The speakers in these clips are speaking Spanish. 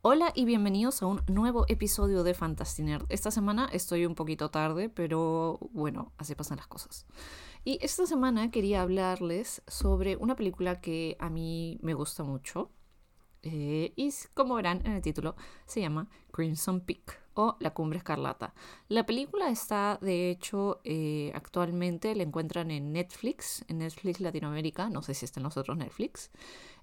Hola y bienvenidos a un nuevo episodio de Fantasy Esta semana estoy un poquito tarde, pero bueno, así pasan las cosas. Y esta semana quería hablarles sobre una película que a mí me gusta mucho. Eh, y como verán en el título, se llama Crimson Peak o La Cumbre Escarlata. La película está, de hecho, eh, actualmente la encuentran en Netflix, en Netflix Latinoamérica, no sé si está en los otros Netflix.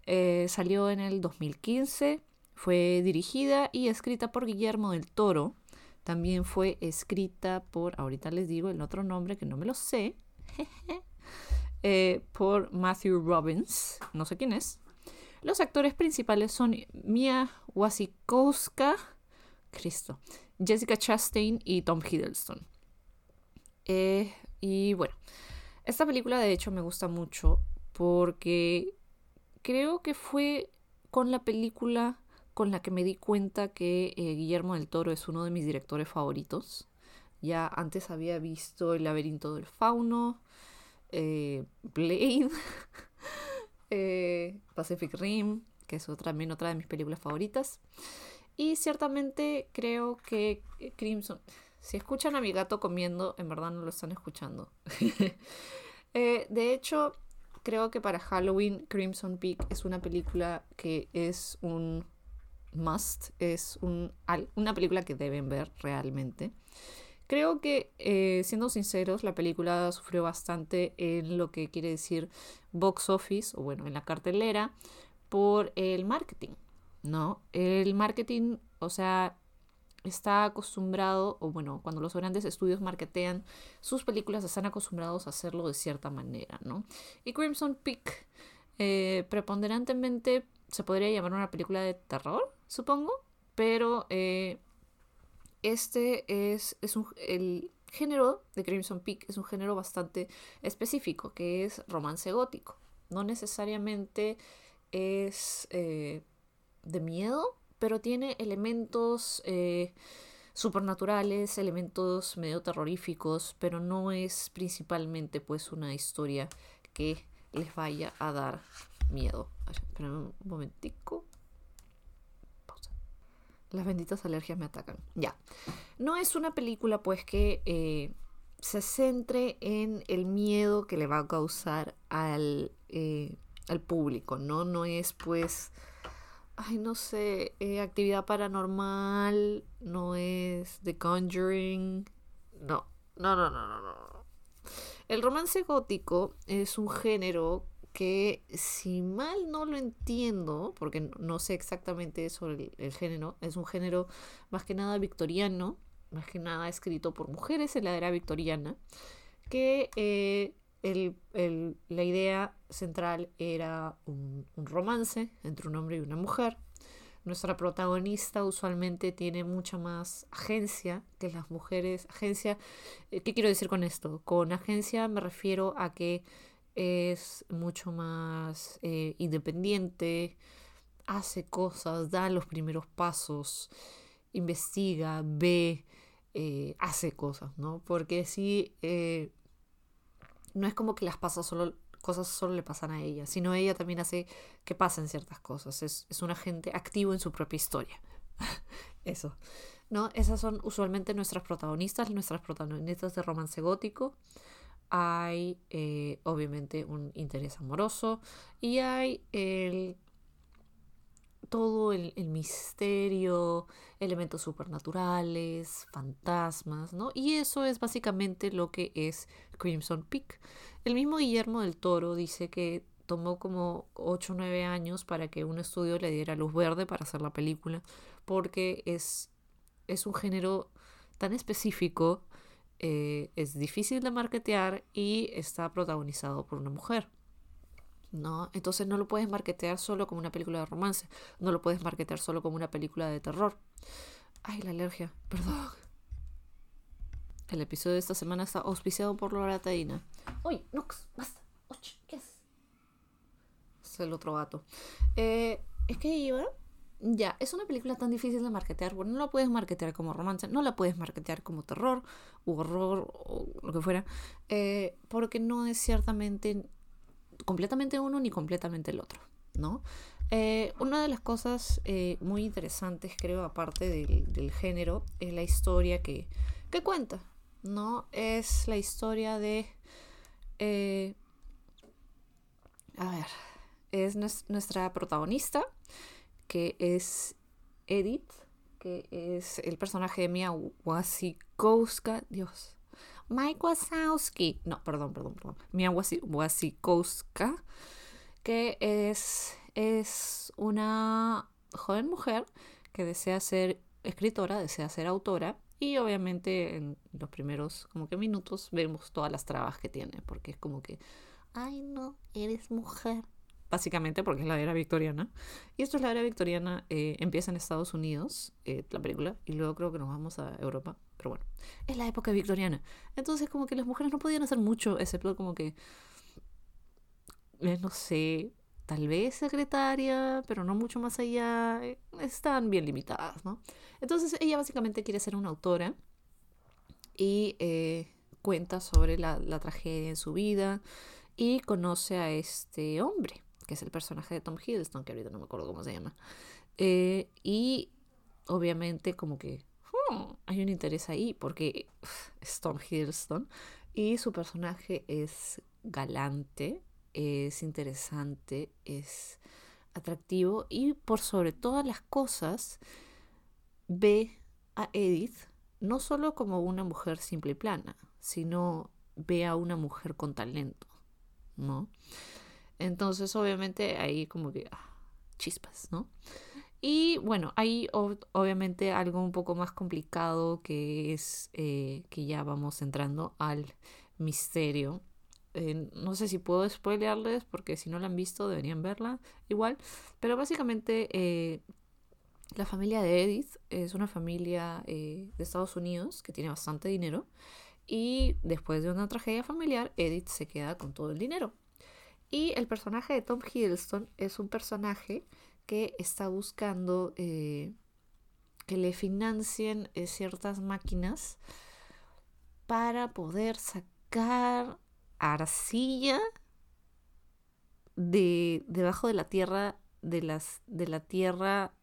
Eh, salió en el 2015 fue dirigida y escrita por Guillermo del Toro. También fue escrita por, ahorita les digo el otro nombre que no me lo sé, eh, por Matthew Robbins, no sé quién es. Los actores principales son Mia Wasikowska, Cristo, Jessica Chastain y Tom Hiddleston. Eh, y bueno, esta película de hecho me gusta mucho porque creo que fue con la película con la que me di cuenta que eh, Guillermo del Toro es uno de mis directores favoritos. Ya antes había visto El laberinto del fauno, eh, Blade, eh, Pacific Rim, que es otra, también otra de mis películas favoritas. Y ciertamente creo que Crimson... Si escuchan a mi gato comiendo, en verdad no lo están escuchando. de hecho, creo que para Halloween Crimson Peak es una película que es un must, es un, una película que deben ver realmente. Creo que, eh, siendo sinceros, la película sufrió bastante en lo que quiere decir box office, o bueno, en la cartelera, por el marketing, ¿no? El marketing, o sea, está acostumbrado, o bueno, cuando los grandes estudios marketean sus películas, están acostumbrados a hacerlo de cierta manera, ¿no? Y Crimson Peak, eh, preponderantemente, se podría llamar una película de terror, supongo, pero eh, este es, es un, el género de Crimson Peak es un género bastante específico, que es romance gótico. No necesariamente es eh, de miedo, pero tiene elementos eh, supernaturales, elementos medio terroríficos, pero no es principalmente pues una historia que les vaya a dar miedo. Espera un momentico. Las benditas alergias me atacan. Ya. No es una película, pues, que eh, se centre en el miedo que le va a causar al, eh, al público, ¿no? No es, pues. Ay, no sé. Eh, actividad paranormal. No es The Conjuring. No. No, no, no, no, no. El romance gótico es un género que si mal no lo entiendo, porque no sé exactamente sobre el, género, es un género más que nada victoriano, más que nada escrito por mujeres en la era victoriana, que eh, la idea central era un, romance entre un hombre y una mujer. Nuestra protagonista usualmente tiene mucha más agencia que las mujeres. Agencia, eh, ¿qué quiero decir con esto? Con agencia me refiero a que es mucho más eh, independiente, hace cosas, da los primeros pasos, investiga, ve, eh, hace cosas, ¿no? Porque si eh, no es como que las pasa solo, cosas solo le pasan a ella, sino ella también hace que pasen ciertas cosas. Es, es un agente activo en su propia historia. Eso. ¿No? Esas son usualmente nuestras protagonistas, nuestras protagonistas de romance gótico hay eh, obviamente un interés amoroso y hay el, todo el, misterio, elementos supernaturales, fantasmas, ¿no? Y eso es básicamente lo que es Crimson Peak. El mismo Guillermo del Toro dice que tomó como 8 o 9 años para que un estudio le diera luz verde para hacer la película, porque es, es un género tan específico eh, es difícil de marketear y está protagonizado por una mujer. ¿no? Entonces no lo puedes marketear solo como una película de romance, no lo puedes marketear solo como una película de terror. Ay, la alergia, perdón. El episodio de esta semana está auspiciado por loratadina. ¡Uy! ¡Nox! ¡Basta! ¿Qué es? Es el otro gato. Eh, es que iba ya, es una película tan difícil de marketear, bueno, no la puedes marketear como romance, no la puedes marketear como terror u horror o lo que fuera, eh, porque no es ciertamente completamente uno ni completamente el otro, ¿no? Eh, una de las cosas eh, muy interesantes, creo, aparte del, del, género, es la historia que, que cuenta, ¿no? Es la historia de... A ver, es nuestra protagonista, que es Edith, que es el personaje de Mia Wasikowska. Dios. Mike Wazowski. No, perdón, perdón, perdón. Mia Wasikowska, que es, es una joven mujer que desea ser escritora, desea ser autora. Y obviamente en los primeros como que minutos vemos todas las trabas que tiene, porque es como que, ay no, eres mujer, básicamente porque es la era victoriana. Y esto es la era victoriana, eh, empieza en Estados Unidos, eh, la película, y luego creo que nos vamos a Europa. Pero bueno, es la época victoriana. Entonces como que las mujeres no podían hacer mucho, excepto como que, eh, no sé, tal vez secretaria, pero no mucho más allá. Están bien limitadas, ¿no? Entonces ella básicamente quiere ser una autora y cuenta sobre la, la tragedia en su vida y conoce a este hombre que es el personaje de Tom Hiddleston, que ahorita no me acuerdo cómo se llama. Eh, y obviamente como que hmm, hay un interés ahí porque es Tom Hiddleston y su personaje es galante, es interesante, es atractivo y por sobre todas las cosas ve a Edith no solo como una mujer simple y plana, sino ve a una mujer con talento, ¿no? Entonces, obviamente, ahí como que ah, chispas, ¿no? Y bueno, hay obviamente algo un poco más complicado que es eh, que ya vamos entrando al misterio. Eh, no sé si puedo spoilearles porque si no la han visto deberían verla igual. Pero básicamente eh, la familia de Edith es una familia de Estados Unidos que tiene bastante dinero. Y después de una tragedia familiar, Edith se queda con todo el dinero. Y el personaje de Tom Hiddleston es un personaje que está buscando eh, que le financien eh, ciertas máquinas para poder sacar arcilla de debajo de la tierra de las de la tierra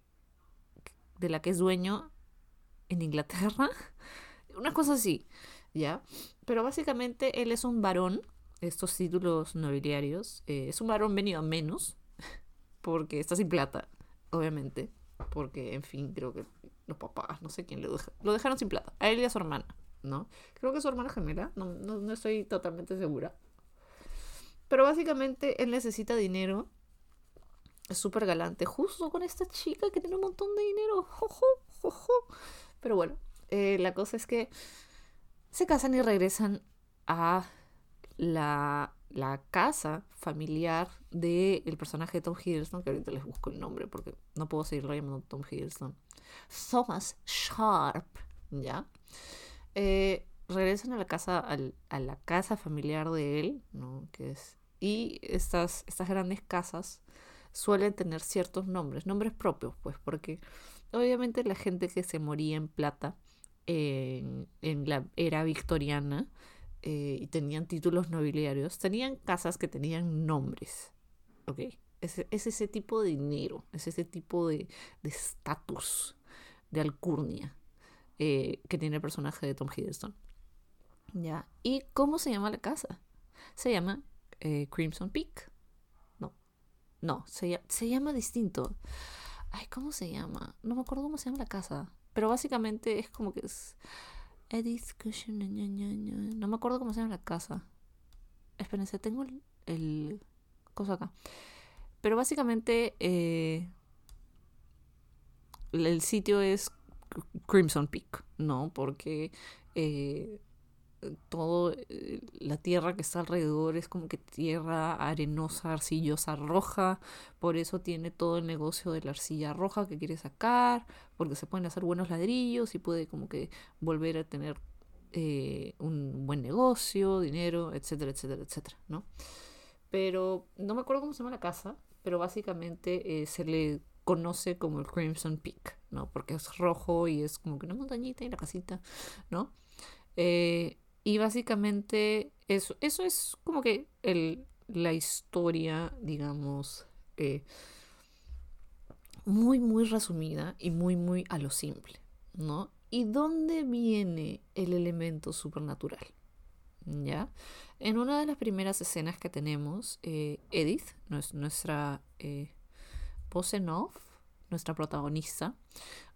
de la que es dueño en Inglaterra. Una cosa así ya pero básicamente él es un varón estos títulos nobiliarios. Eh, es venido a menos, porque está sin plata, obviamente. Porque, en fin, creo que los papás, no sé quién lo deja, lo dejaron sin plata. A él y a su hermana, ¿no? Creo que su hermana gemela, no, no, no estoy totalmente segura. Pero básicamente él necesita dinero. Es súper galante, justo con esta chica que tiene un montón de dinero. Pero bueno, eh, la cosa es que se casan y regresan a la, casa familiar del el personaje de Tom Hiddleston, que ahorita les busco el nombre porque no puedo seguirlo llamando Tom Hiddleston. Thomas Sharp, ¿ya? Eh, regresan a la casa, a la casa familiar de él, ¿no? Que es, y estas, estas grandes casas suelen tener ciertos nombres, nombres propios, pues, porque obviamente la gente que se moría en plata en, en la era victoriana, eh, y tenían títulos nobiliarios, tenían casas que tenían nombres. ¿Ok? Es, ese tipo de dinero, es ese tipo de estatus, de, alcurnia eh, que tiene el personaje de Tom Hiddleston. ¿Ya? ¿Y cómo se llama la casa? Se llama eh, Crimson Peak. No, no, se, se llama distinto. Ay, ¿cómo se llama? No me acuerdo cómo se llama la casa. Pero básicamente es como que es Edith No me acuerdo cómo se llama la casa. Espérense, tengo el, el cosa acá. Pero básicamente eh, el sitio es Crimson Peak, ¿no? Porque eh, todo eh, la tierra que está alrededor es como que tierra arenosa, arcillosa, roja, por eso tiene todo el negocio de la arcilla roja que quiere sacar, porque se pueden hacer buenos ladrillos y puede como que volver a tener eh, un buen negocio, dinero, etcétera, etcétera, etcétera, ¿no? Pero no me acuerdo cómo se llama la casa, pero básicamente eh, se le conoce como el Crimson Peak, ¿no? Porque es rojo y es como que una montañita y la casita, ¿no? Eh, y básicamente eso, eso es como que el, la historia, digamos, eh, muy, muy resumida y muy, muy a lo simple, ¿no? ¿Y dónde viene el elemento supernatural? ¿Ya? En una de las primeras escenas que tenemos, eh, Edith, nuestra eh, nuestra protagonista,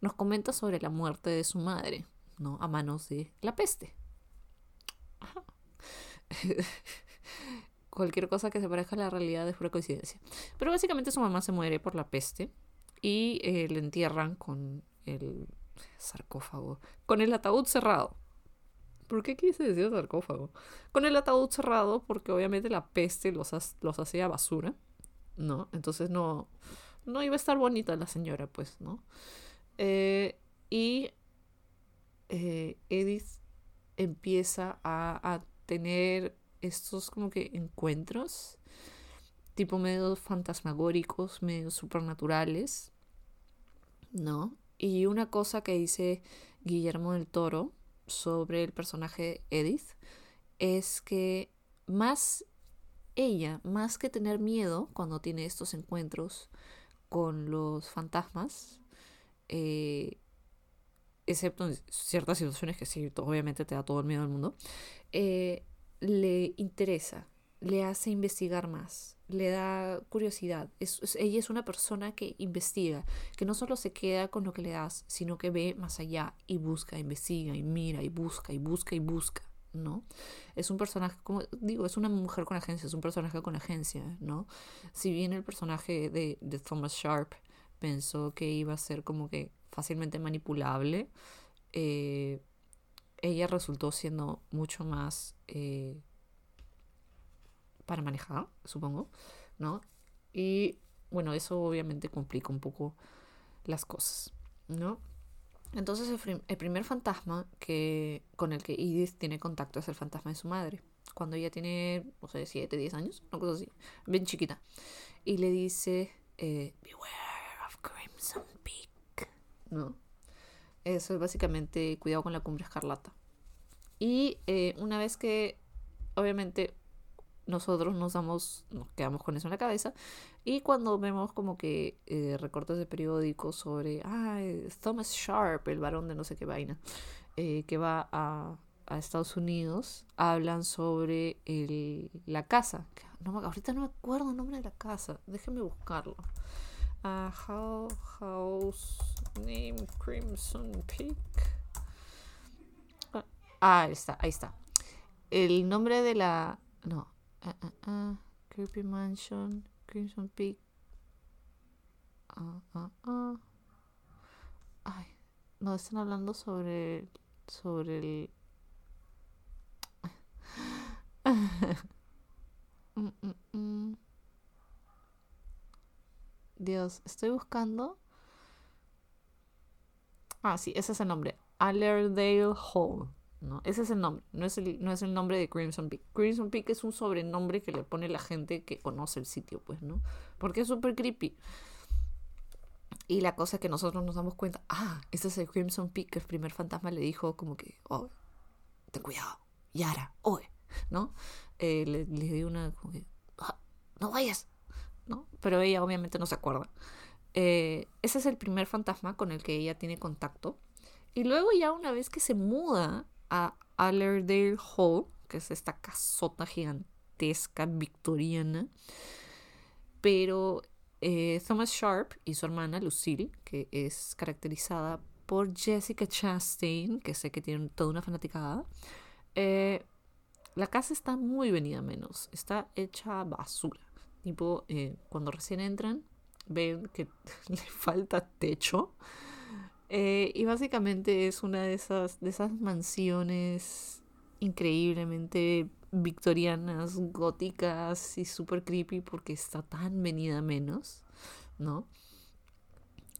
nos comenta sobre la muerte de su madre, ¿no? A manos de la peste. Cualquier cosa que se parezca a la realidad es pura coincidencia. Pero básicamente su mamá se muere por la peste y eh, le entierran con el sarcófago, con el ataúd cerrado. ¿Por qué quise decir sarcófago? Con el ataúd cerrado porque obviamente la peste los, los hacía basura, ¿no? Entonces no, no iba a estar bonita la señora, pues, ¿no? Eh, y eh, Edith empieza a, a tener estos como que encuentros tipo medio fantasmagóricos, medio supernaturales, ¿no? Y una cosa que dice Guillermo del Toro sobre el personaje Edith es que más ella, más que tener miedo cuando tiene estos encuentros con los fantasmas, eh, excepto en ciertas situaciones que sí, obviamente te da todo el miedo del mundo, eh, le interesa, le hace investigar más, le da curiosidad. ella es una persona que investiga, que no solo se queda con lo que le das, sino que ve más allá y busca, investiga y mira y busca y busca y busca, ¿no? Es un personaje, como digo, es una mujer con agencia, es un personaje con agencia, ¿no? Si bien el personaje de, de Thomas Sharp pensó que iba a ser como que fácilmente manipulable, eh, ella resultó siendo mucho más eh, para manejar, supongo, ¿no? Y bueno, eso obviamente complica un poco las cosas, ¿no? Entonces el, primer fantasma que, con el que Edith tiene contacto es el fantasma de su madre, cuando ella tiene, no sé, 7, 10 años, una cosa así, bien chiquita, y le dice, eh, Beware of Crimson Peak, ¿no? Eso es básicamente cuidado con la cumbre escarlata. Y eh, una vez que, obviamente, nosotros nos damos, nos quedamos con eso en la cabeza. Y cuando vemos como que eh, recortes de periódicos sobre, ah, Thomas Sharp, el varón de no sé qué vaina, eh, que va a, a, Estados Unidos, hablan sobre el, la casa. No, ahorita no me acuerdo el nombre de la casa, déjenme buscarlo. Uh, house Name Crimson Peak. Ah, ahí está, ahí está. El nombre de la. No. Uh, uh, uh, Creepy Mansion, Crimson Peak. Ay, no están hablando sobre. Sobre el. Mm, mm, mm. Dios, estoy buscando. Ah, sí, ese es el nombre. Allerdale Hall. ¿no? Ese es el nombre, no es el, no es el nombre de Crimson Peak. Crimson Peak es un sobrenombre que le pone la gente que conoce el sitio, pues, ¿no? Porque es súper creepy. Y la cosa es que nosotros nos damos cuenta, ah, ese es el Crimson Peak, que el primer fantasma le dijo como que, oh, ten cuidado, Yara, oye, ¿no? Eh, le, le dio una, ah, no vayas, ¿no? Pero ella obviamente no se acuerda. Eh, ese es el primer fantasma con el que ella tiene contacto. Y luego ya una vez que se muda a Allerdale Hall, que es esta casota gigantesca victoriana. Pero eh, Thomas Sharp y su hermana Lucille, que es caracterizada por Jessica Chastain, que sé que tiene toda una fanaticada, eh, la casa está muy venida menos, está hecha basura. Tipo, eh, cuando recién entran, ven que le falta techo eh, y básicamente es una de esas, de esas mansiones increíblemente victorianas, góticas y super creepy porque está tan venida menos, ¿no?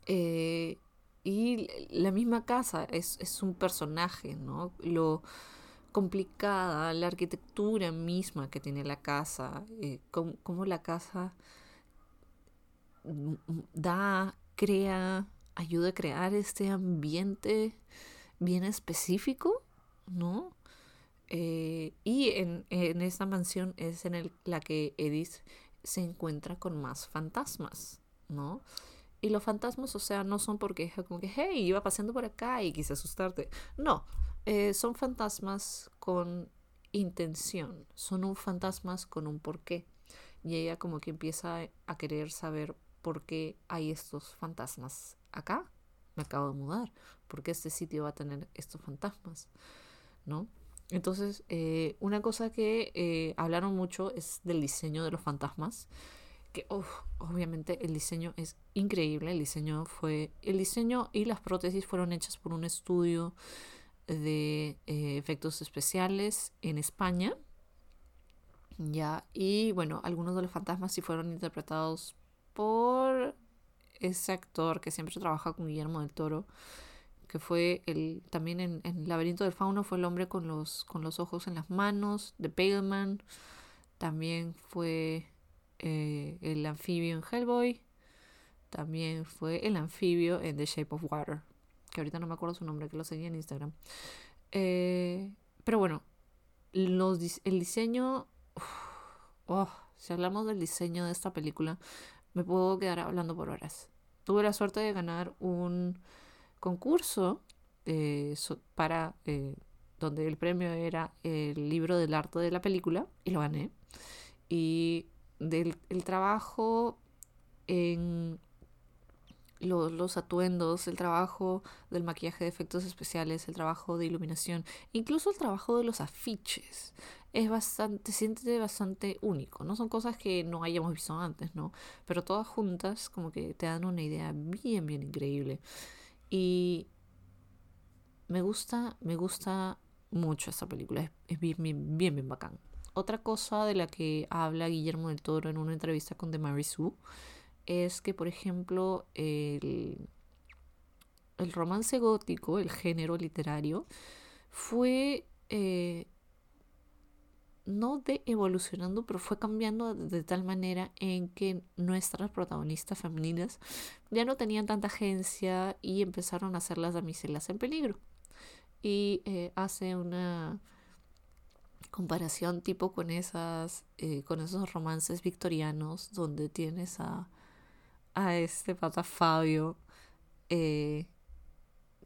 Eh, y la misma casa es, es, un personaje, ¿no? Lo complicada, la arquitectura misma que tiene la casa, eh, cómo la casa da, crea ayuda a crear este ambiente bien específico, ¿no? Eh, y en, en, esta mansión es en el, la que Edith se encuentra con más fantasmas, ¿no? Y los fantasmas, o sea, no son porque es como que, hey, iba pasando por acá y quise asustarte. No, eh, son fantasmas con intención, son un fantasmas con un porqué. Y ella como que empieza a querer saber por qué hay estos fantasmas acá. Me acabo de mudar. ¿Por qué este sitio va a tener estos fantasmas? ¿No? Entonces, eh, una cosa que eh, hablaron mucho es del diseño de los fantasmas. Que obviamente el diseño es increíble. El diseño fue. El diseño y las prótesis fueron hechas por un estudio de eh, efectos especiales en España. Ya. Y bueno, algunos de los fantasmas sí fueron interpretados por ese actor que siempre trabaja con Guillermo del Toro que fue el también en, en Laberinto del Fauno fue el hombre con los, con los ojos en las manos, de Paleman. También fue eh, el anfibio en Hellboy. También fue el anfibio en The Shape of Water. Que ahorita no me acuerdo su nombre, que lo seguía en Instagram. Eh, pero bueno, el diseño... oh, si hablamos del diseño de esta película, me puedo quedar hablando por horas. Tuve la suerte de ganar un concurso para eh, donde el premio era el libro del arte de la película y lo gané. Y del el trabajo en los, atuendos, el trabajo del maquillaje de efectos especiales, el trabajo de iluminación, incluso el trabajo de los afiches. Es bastante, se siente bastante único, ¿no? Son cosas que no hayamos visto antes, ¿no? Pero todas juntas como que te dan una idea bien, bien increíble. Y me gusta, me gusta mucho esta película, es, bien, bien, bien, bacán. Otra cosa de la que habla Guillermo del Toro en una entrevista con The Mary Sue es que, por ejemplo, el, el romance gótico, el género literario, fue eh, no de evolucionando, pero fue cambiando de tal manera en que nuestras protagonistas femeninas ya no tenían tanta agencia y empezaron a ser las damiselas en peligro. Y eh, hace una comparación tipo con esas eh, con esos romances victorianos donde tienes a, a este pata Fabio eh,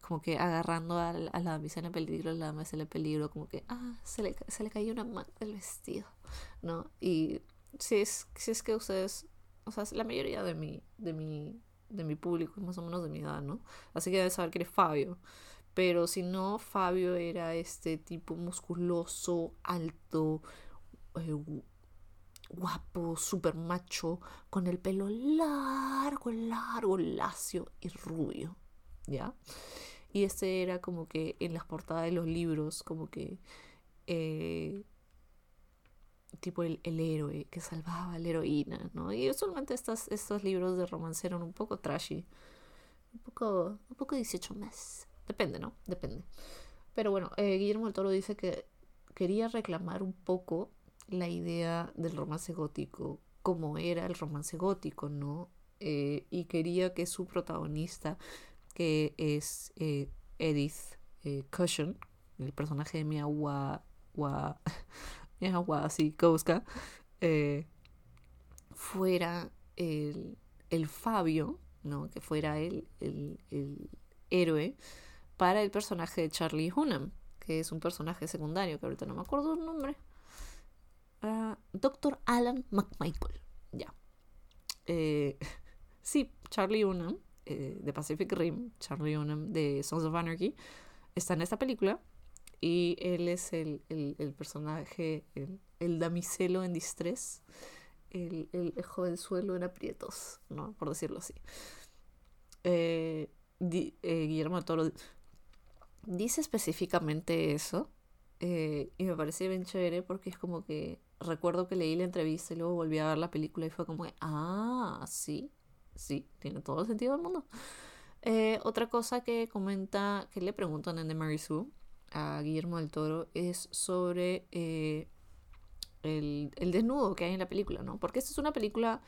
como que agarrando a, la damisela en peligro, a la damisela en peligro, como que, ah, se le, se le cayó una manta del vestido, ¿no? Y si es, si es que ustedes, o sea, la mayoría de mi, de mi, de mi público es más o menos de mi edad, ¿no? Así que debes saber que eres Fabio. Pero si no, Fabio era este tipo musculoso, alto, eh, guapo, súper macho, con el pelo largo, largo, lacio y rubio, ¿ya? Y este era como que en las portadas de los libros, como que eh, tipo el, héroe que salvaba a la heroína, ¿no? Y usualmente estos, estos libros de romance eran un poco trashy, un poco, un poco 18 más. Depende, ¿no? Depende. Pero bueno, eh, Guillermo del Toro dice que quería reclamar un poco la idea del romance gótico, como era el romance gótico, ¿no? Eh, y quería que su protagonista que es eh, Edith eh, Cushion, el personaje de Mia Wa, Wa, eh, fuera el, el, Fabio, ¿no? que fuera el, el, el, héroe para el personaje de Charlie Hunnam, que es un personaje secundario, que ahorita no me acuerdo el nombre. Uh, Doctor Alan McMichael, ya. Eh, sí, Charlie Hunnam eh, de Pacific Rim, Charlie Hunnam de Sons of Anarchy, está en esta película y él es el, el, personaje, el, el, damiselo en distrés, el, el, jovenzuelo en aprietos, ¿no? por decirlo así. Eh, eh, Guillermo Toro dice específicamente eso y me parece bien chévere porque es como que recuerdo que leí la entrevista y luego volví a ver la película y fue como que, ah, sí, sí, tiene todo el sentido del mundo. Eh, otra cosa que comenta, que le preguntan en The Mary Sue a Guillermo del Toro es sobre eh, el, el, desnudo que hay en la película, ¿no? Porque esta es una película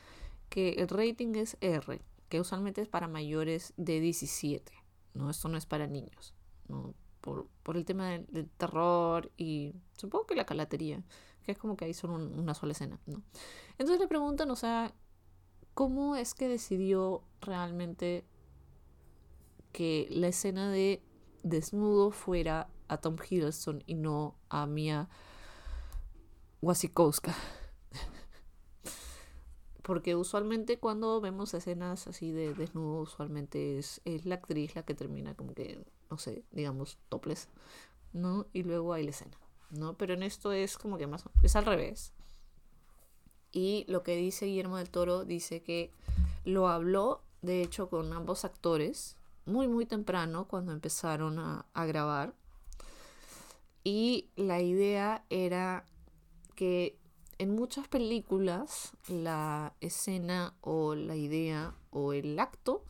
que el rating es R, que usualmente es para mayores de 17, ¿no? Esto no es para niños, ¿no? Por, por el tema del, terror y supongo que la calatería, que es como que ahí son una sola escena, ¿no? Entonces le preguntan, o sea, ¿cómo es que decidió realmente que la escena de desnudo fuera a Tom Hiddleston y no a Mia Wasikowska? Porque usualmente cuando vemos escenas así de desnudo, usualmente es, es la actriz la que termina como que, no sé, digamos, topless, ¿no? Y luego hay la escena, ¿no? Pero en esto es como que más, es al revés. Y lo que dice Guillermo del Toro, dice que lo habló, de hecho, con ambos actores, muy, muy temprano, cuando empezaron a, grabar. Y la idea era que en muchas películas la escena o la idea o el acto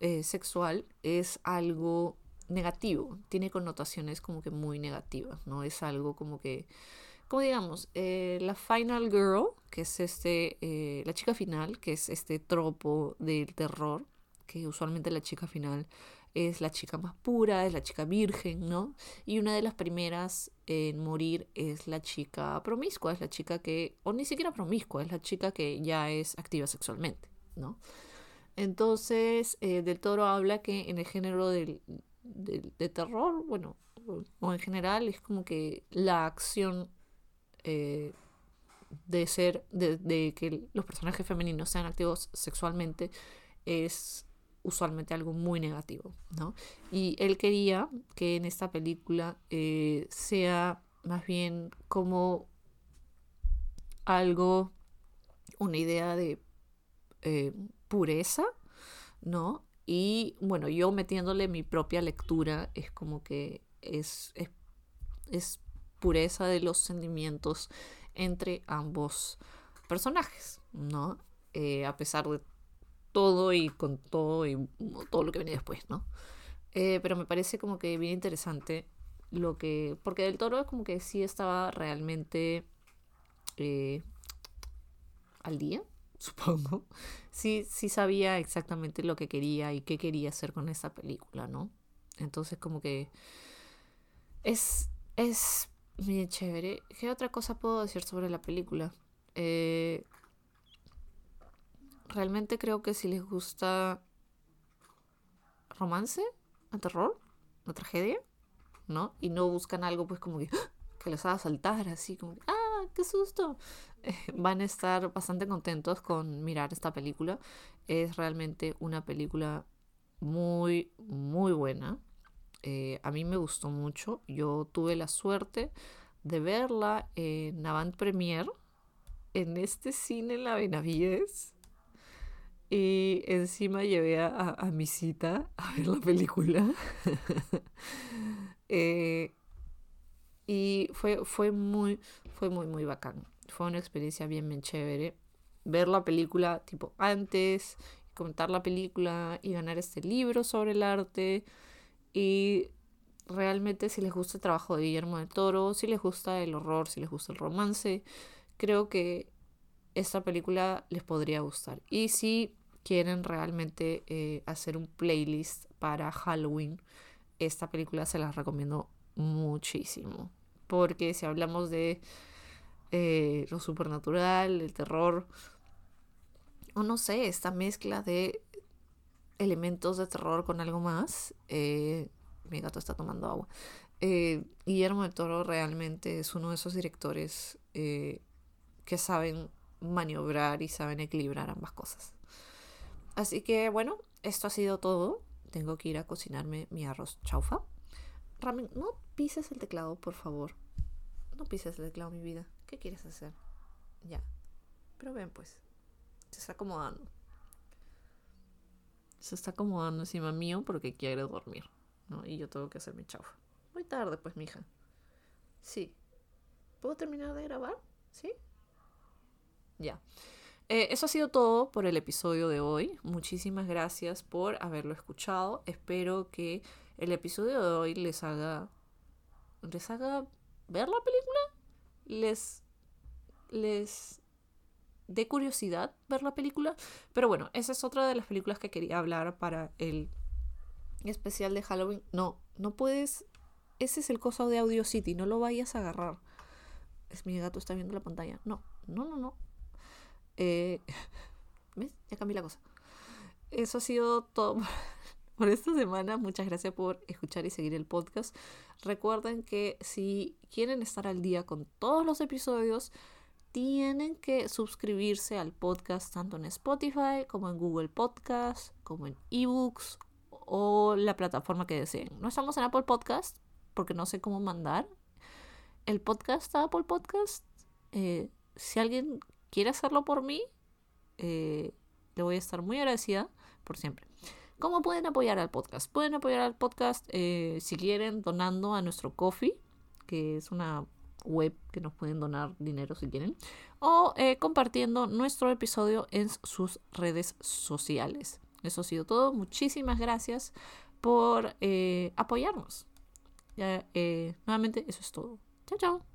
eh, sexual es algo negativo, tiene connotaciones como que muy negativas, ¿no? Es algo como que, como digamos, eh, la final girl, que es este, eh, la chica final, que es este tropo del terror, que usualmente la chica final es la chica más pura, es la chica virgen, ¿no? Y una de las primeras en morir es la chica promiscua, es la chica que, o ni siquiera promiscua, es la chica que ya es activa sexualmente, ¿no? Entonces, eh, Del Toro habla que en el género del, de terror, bueno, o en general, es como que la acción eh, de ser, de, de que los personajes femeninos sean activos sexualmente es usualmente algo muy negativo, ¿no? Y él quería que en esta película eh, sea más bien como algo, una idea de eh, pureza, ¿no? Y bueno, yo metiéndole mi propia lectura es como que es, es, es pureza de los sentimientos entre ambos personajes, ¿no? Eh, a pesar de todo y con todo y todo lo que viene después, ¿no? Eh, pero me parece como que bien interesante lo que... Porque del toro es como que sí estaba realmente eh, al día, supongo. Sí, sí sabía exactamente lo que quería y qué quería hacer con esa película, ¿no? Entonces como que es, es bien chévere. ¿Qué otra cosa puedo decir sobre la película? Eh, realmente creo que si les gusta romance, a terror, una tragedia, ¿no? Y no buscan algo pues como que, ¡ah! que les haga saltar así como, ¡ah, qué susto! van a estar bastante contentos con mirar esta película. Es realmente una película muy, muy buena. Eh, a mí me gustó mucho. Yo tuve la suerte de verla en Avant Premier en este cine en la Benavides. Y encima llevé a, mi cita a ver la película. Eh, y fue, fue muy, fue muy, muy bacán. Fue una experiencia bien, bien chévere. Ver la película tipo antes, comentar la película y ganar este libro sobre el arte. Y realmente si les gusta el trabajo de Guillermo de Toro, si les gusta el horror, si les gusta el romance, creo que esta película les podría gustar. Y si quieren realmente eh, hacer un playlist para Halloween, esta película se las recomiendo muchísimo. Porque si hablamos de eh, lo supernatural, el terror, o no sé, esta mezcla de elementos de terror con algo más. Eh, mi gato está tomando agua. Guillermo del Toro realmente es uno de esos directores que saben maniobrar y saben equilibrar ambas cosas. Así que bueno, esto ha sido todo. Tengo que ir a cocinarme mi arroz chaufa. Ramen, no pises el teclado, por favor. No pises el teclado, mi vida. ¿Qué quieres hacer? Ya. Pero ven, pues. Se está acomodando. Se está acomodando encima mío porque quiere dormir. ¿no? Y yo tengo que hacer mi chaufa. Muy tarde, pues, mija. Sí. ¿Puedo terminar de grabar? ¿Sí? Ya. Eh, eso ha sido todo por el episodio de hoy. Muchísimas gracias por haberlo escuchado. Espero que el episodio de hoy les haga. les haga ver la película. Les. les dé curiosidad ver la película. Pero bueno, esa es otra de las películas que quería hablar para el especial de Halloween. No, no puedes. Ese es el coso de Audio City. No lo vayas a agarrar. Es mi gato está viendo la pantalla. No, no, no, no. Eh, ¿Ves? Ya cambié la cosa. Eso ha sido todo por esta semana. Muchas gracias por escuchar y seguir el podcast. Recuerden que si quieren estar al día con todos los episodios, tienen que suscribirse al podcast tanto en Spotify como en Google Podcast, como en eBooks o la plataforma que deseen. No estamos en Apple Podcast porque no sé cómo mandar el podcast a Apple Podcast. Eh, si alguien quiere hacerlo por mí, eh, le voy a estar muy agradecida por siempre. ¿Cómo pueden apoyar al podcast? Pueden apoyar al podcast eh, si quieren donando a nuestro Coffee, que es una web que nos pueden donar dinero si quieren, o eh, compartiendo nuestro episodio en sus redes sociales. Eso ha sido todo. Muchísimas gracias por eh, apoyarnos. nuevamente, eso es todo. Chao, chao.